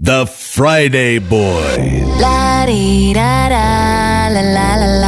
The Friday Boy. La-dee-da-da, la la la la.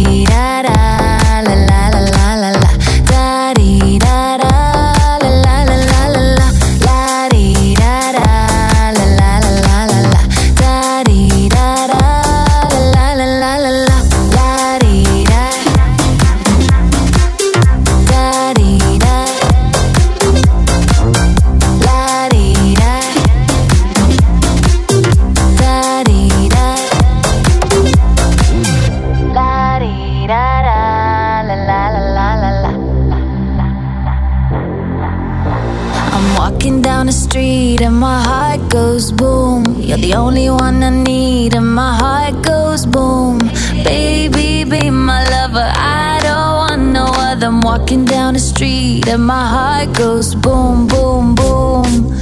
walking down the street and my heart goes boom, boom, boom.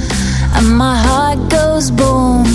And my heart goes boom.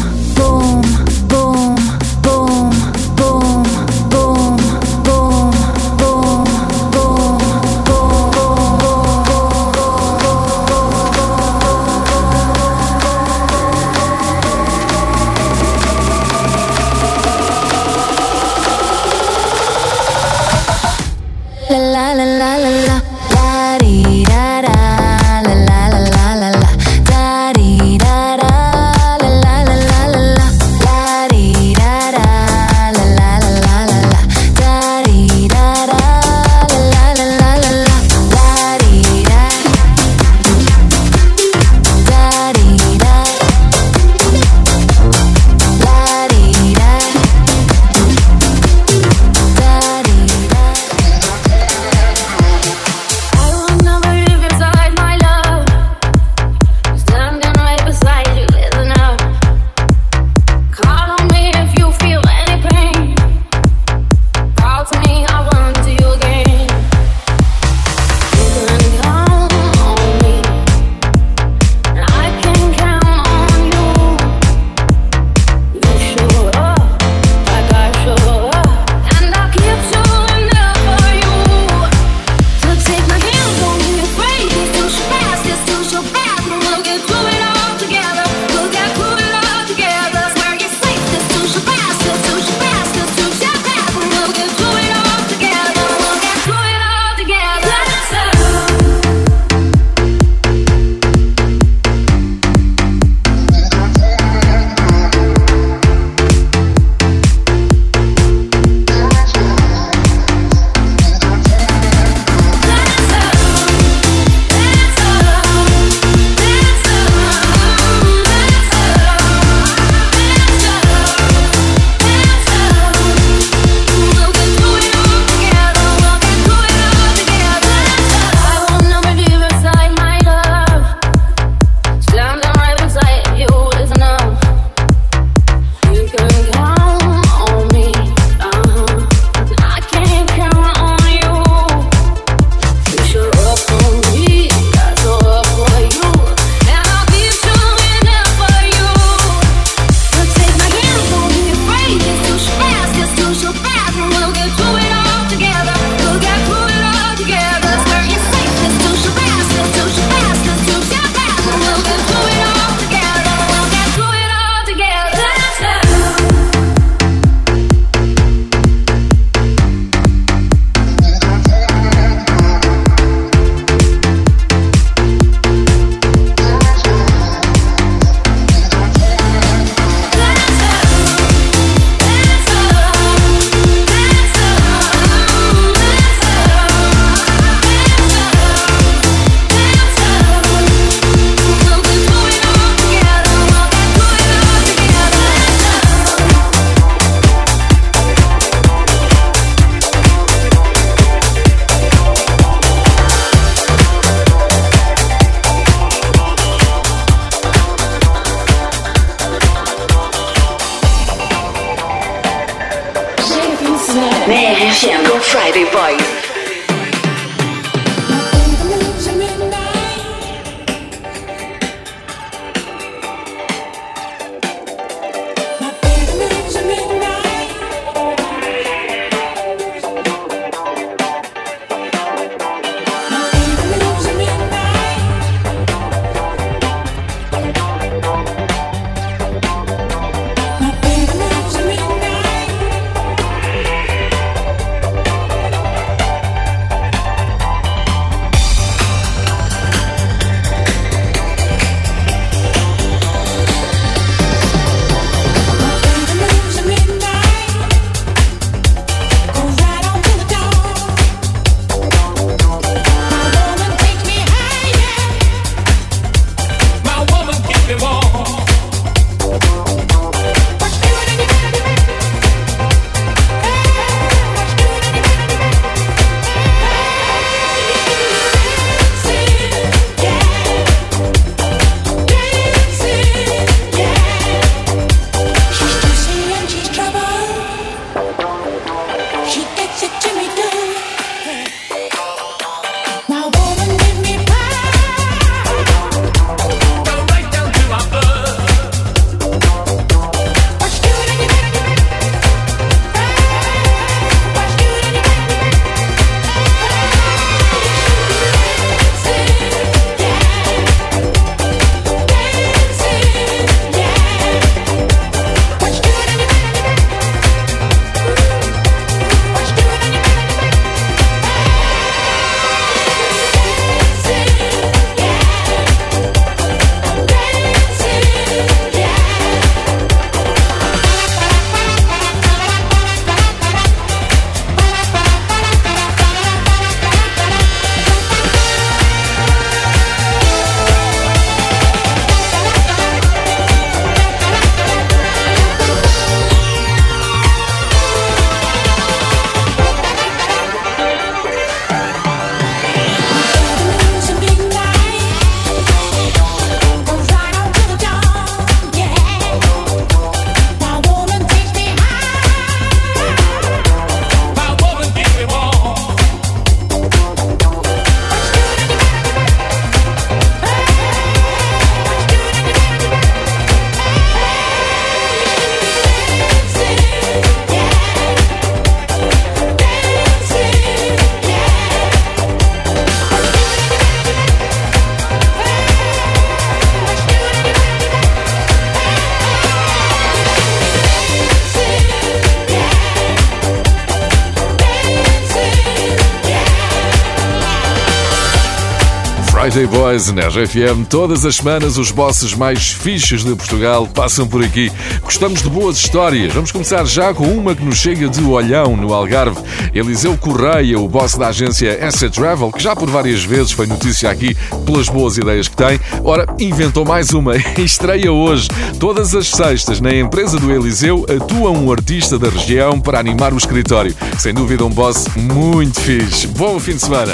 DJ Boys na RFM. Todas as semanas os bosses mais fixos de Portugal passam por aqui. Gostamos de boas histórias. Vamos começar já com uma que nos chega de Olhão, no Algarve. Eliseu Correia, o boss da agência Asset Travel, que já por várias vezes foi notícia aqui pelas boas ideias que tem. Ora, inventou mais uma estreia hoje. Todas as sextas, na empresa do Eliseu, atua um artista da região para animar o escritório. Sem dúvida, um boss muito fixe. Bom fim de semana.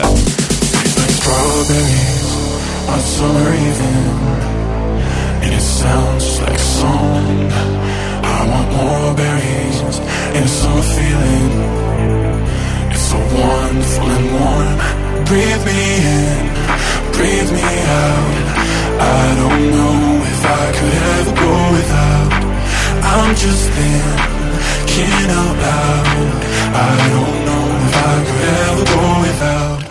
On summer evening. And it sounds like a song. I want more berries in a summer feeling. It's so wonderful and warm. Breathe me in, breathe me out. I don't know if I could ever go without. I'm just thinking out loud I don't know if I could ever go without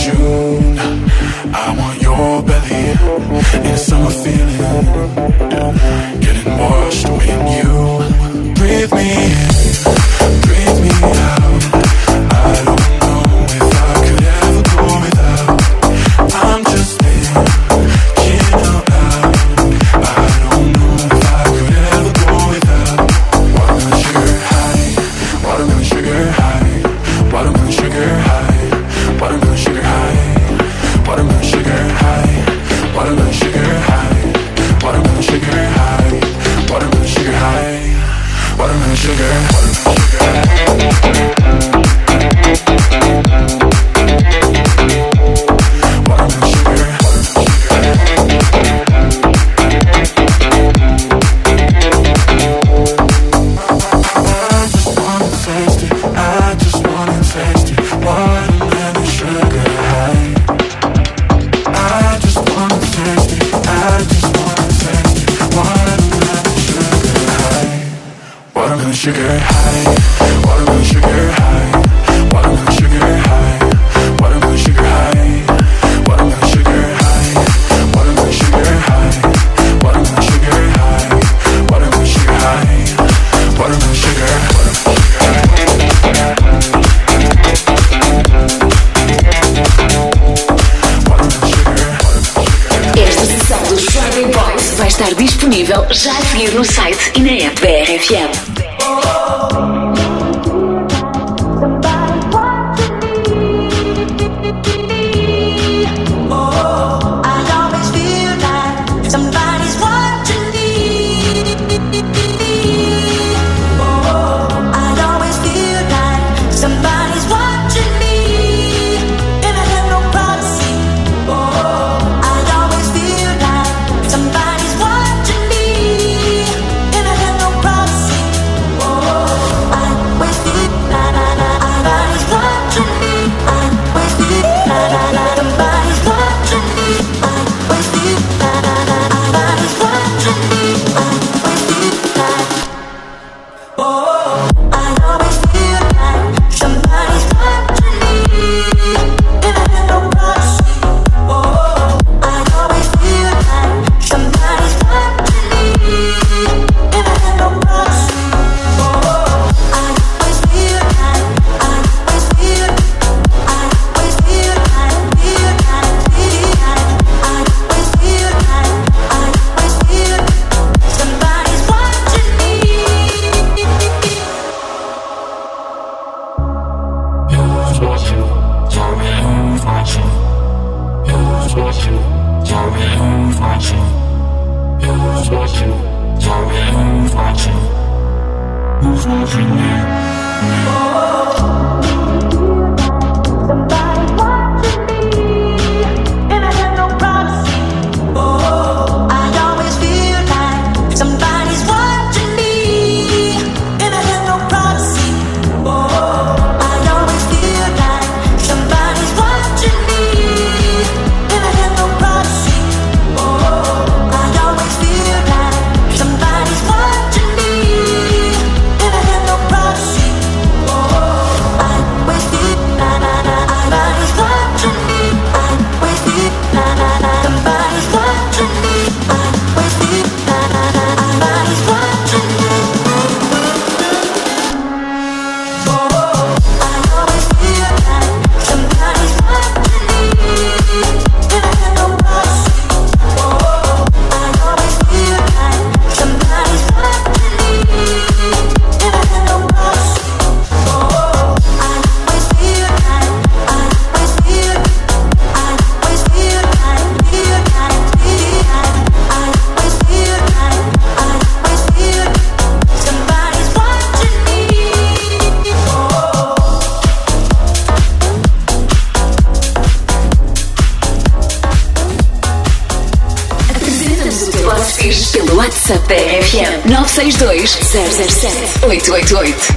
June. I want your belly and summer feeling, getting washed when you breathe me in. 007 888.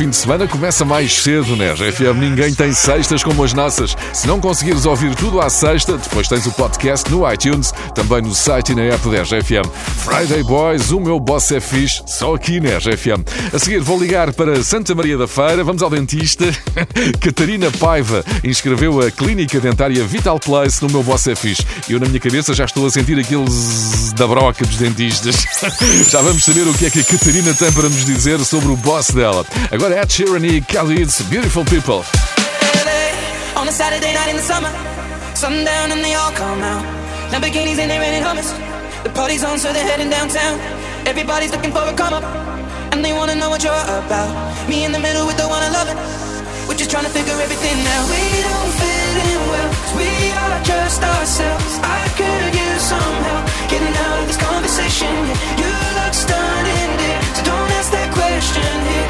fim de semana começa mais cedo né? RFM. É Ninguém tem sextas como as nossas. Se não conseguires ouvir tudo à sexta, depois tens o podcast no iTunes, também no site e na app da RFM. Friday Boys, o meu boss é fixe, só aqui na RFM. A seguir vou ligar para Santa Maria da Feira, vamos ao dentista. Catarina Paiva inscreveu a clínica dentária Vital Place no meu boss é fixe. Eu na minha cabeça já estou a sentir aqueles da broca dos dentistas. já vamos saber o que é que a Catarina tem para nos dizer sobre o boss dela. Agora good. Ed Sheeran и Khalid's Beautiful People. on a Saturday night in the summer. Sundown and they all come out. Lamborghinis and they're renting hummus. The party's on, so they're heading downtown. Everybody's looking for a come up, and they wanna know what you're about. Me in the middle with the one I love. We're just trying to figure everything out. We don't fit in well, we are just ourselves. I could use some help getting out of this conversation. Yeah. You look stunning, dear, so don't ask that question here.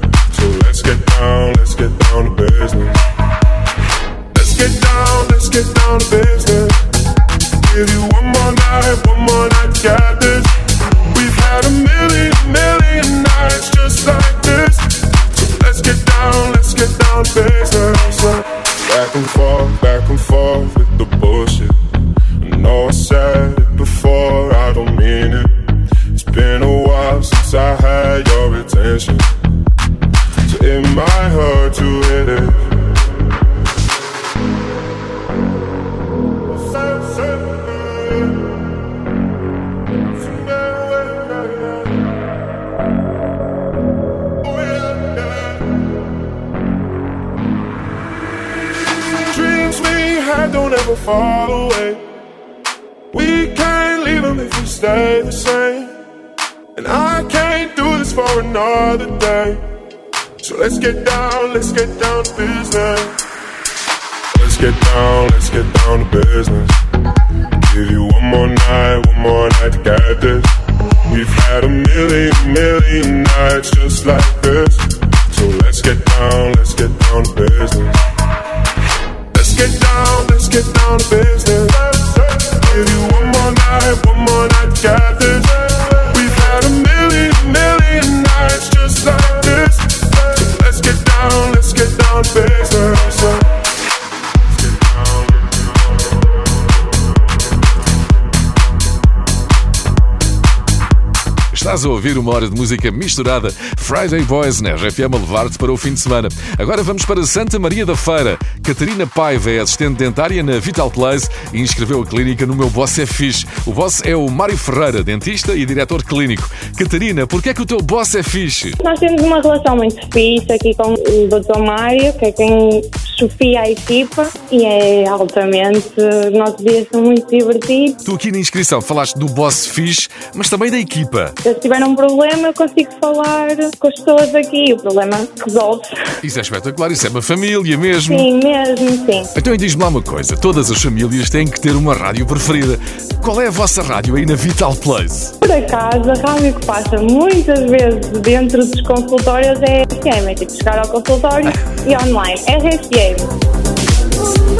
Estás a ouvir uma hora de música misturada. Friday Boys na RFM a levar-te para o fim de semana. Agora vamos para Santa Maria da Feira. Catarina Paiva é assistente dentária na Vital Place e inscreveu a clínica no meu boss é fixe. O boss é o Mário Ferreira, dentista e diretor clínico. Catarina, porquê é que o teu boss é fixe? Nós temos uma relação muito fixe aqui com o Dr. Mário, que é quem chufia a equipa e é altamente. Os nossos dias são muito divertidos. Tu aqui na inscrição falaste do boss fixe, mas também da equipa. Se tiver um problema, eu consigo falar com as pessoas aqui. O problema resolve-se. Isso é espetacular, isso é uma família mesmo. Sim, mesmo, sim. Então diz-me lá uma coisa: todas as famílias têm que ter uma rádio preferida. Qual é a vossa rádio aí na Vital Place? Por acaso, a rádio que passa muitas vezes dentro dos consultórios é RFM. É tipo chegar ao consultório e online. RFM.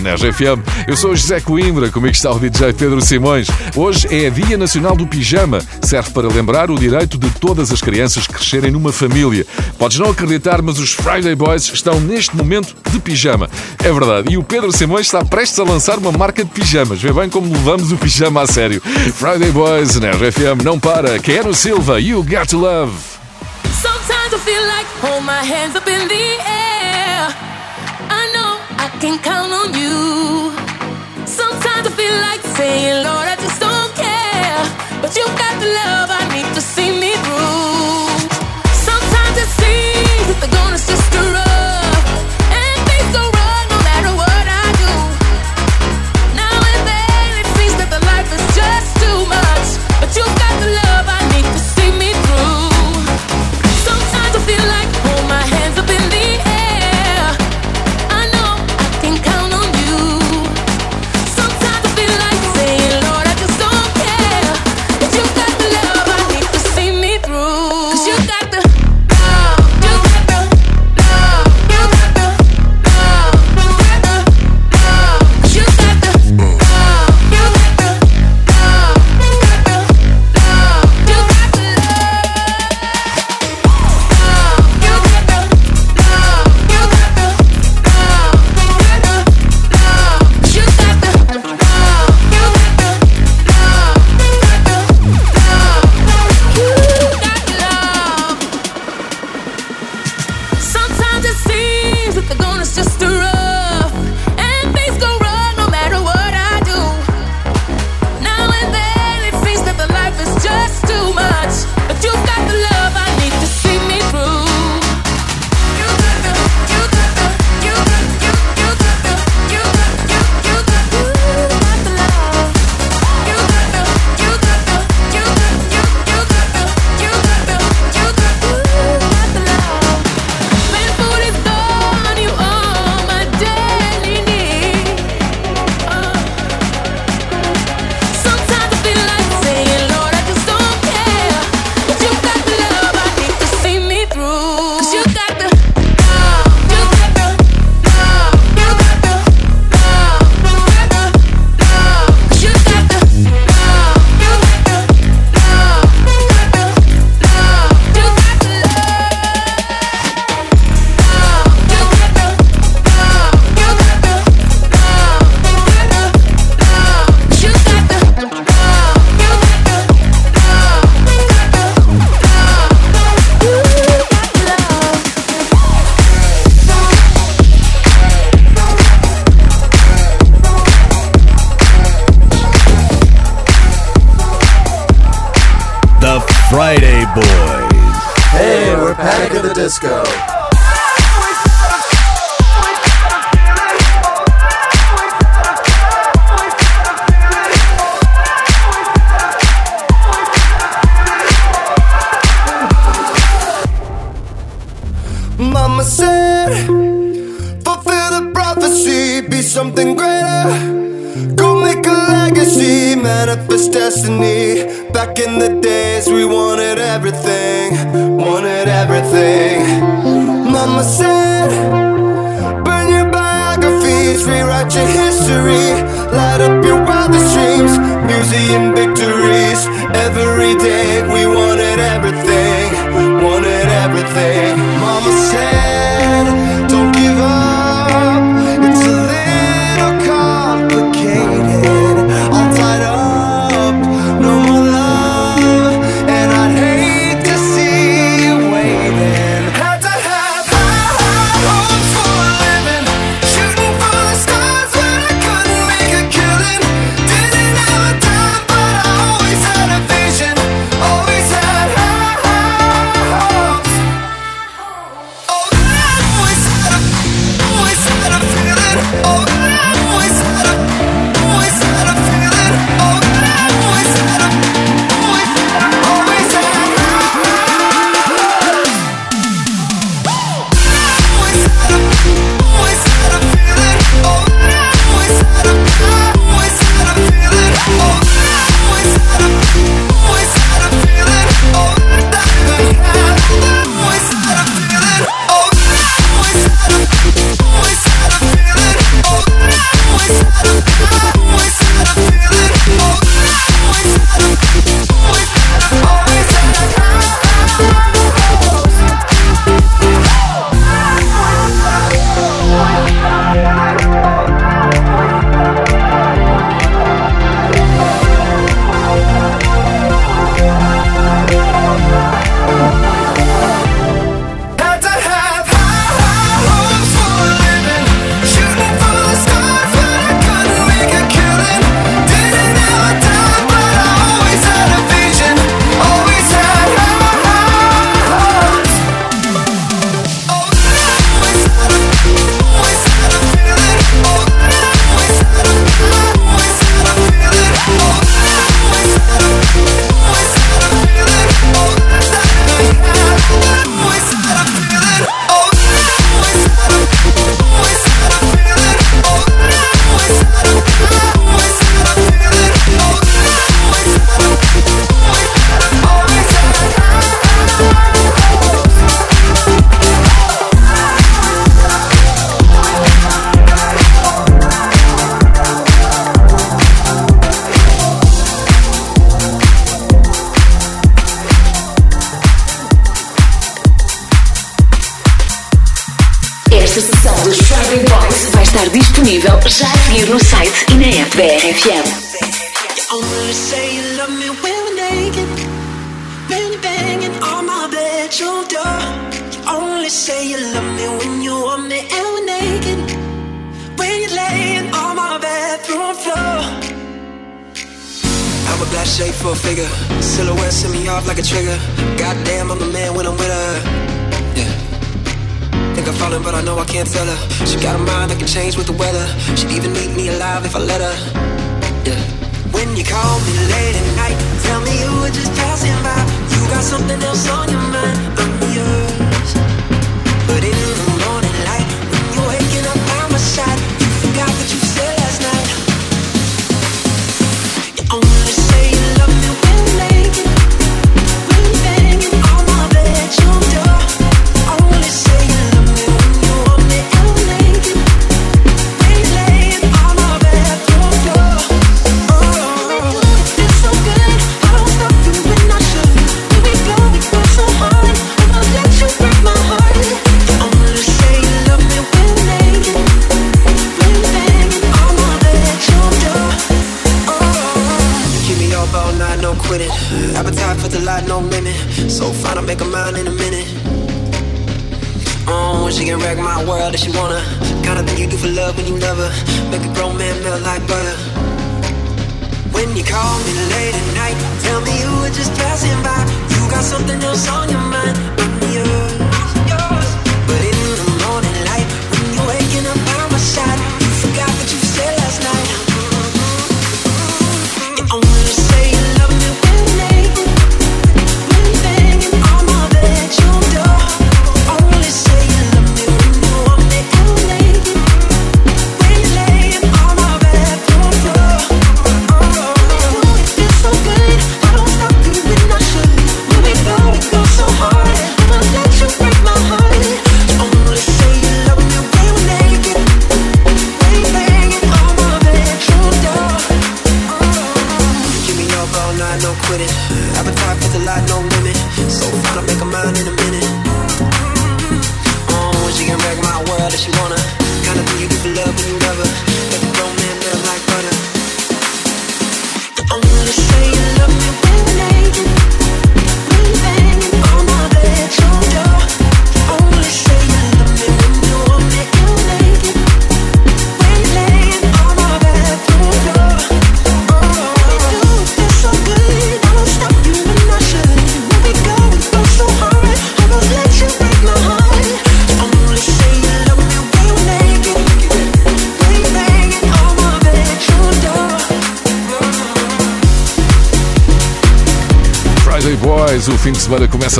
na Eu sou José Coimbra, comigo está o DJ Pedro Simões. Hoje é a Dia Nacional do Pijama. Serve para lembrar o direito de todas as crianças crescerem numa família. Podes não acreditar, mas os Friday Boys estão neste momento de pijama. É verdade. E o Pedro Simões está prestes a lançar uma marca de pijamas. Vê bem como levamos o pijama a sério. Friday Boys na não para. Quero Silva, You Got to Love. Sometimes I feel like hold my hands up in the air. can count on you. Sometimes I feel like saying, Lord, I just don't care. But you've got the love I need. rewrite your history, light up your wildest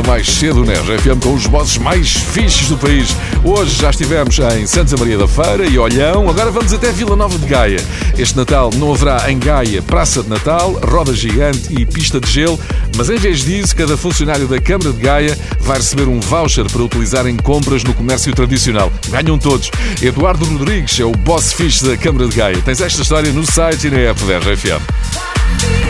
Começa mais cedo na né? RFM com os bosses mais fixes do país. Hoje já estivemos em Santa Maria da Feira e Olhão, agora vamos até Vila Nova de Gaia. Este Natal não haverá em Gaia Praça de Natal, Roda Gigante e Pista de Gelo, mas em vez disso, cada funcionário da Câmara de Gaia vai receber um voucher para utilizar em compras no comércio tradicional. Ganham todos. Eduardo Rodrigues é o boss fixe da Câmara de Gaia. Tens esta história no site e na app da RFM.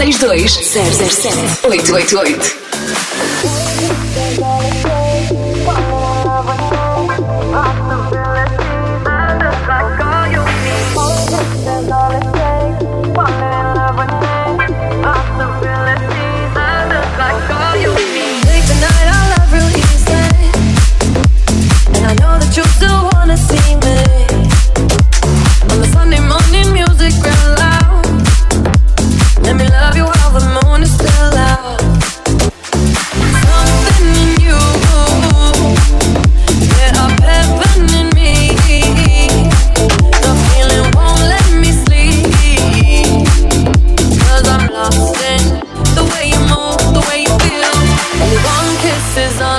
962 007 888.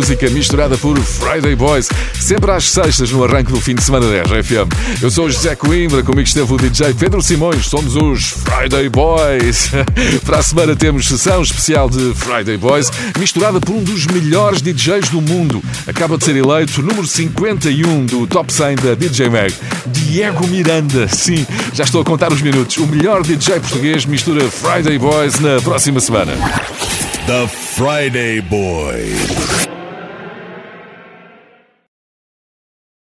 música misturada por Friday Boys, sempre às sextas no arranque do fim de semana da RFM. Eu sou o José Coimbra, comigo esteve o DJ Pedro Simões, somos os Friday Boys. Para a semana temos sessão especial de Friday Boys, misturada por um dos melhores DJs do mundo. Acaba de ser eleito número 51 do Top 100 da DJ Mag. Diego Miranda, sim, já estou a contar os minutos. O melhor DJ português mistura Friday Boys na próxima semana. The Friday Boys.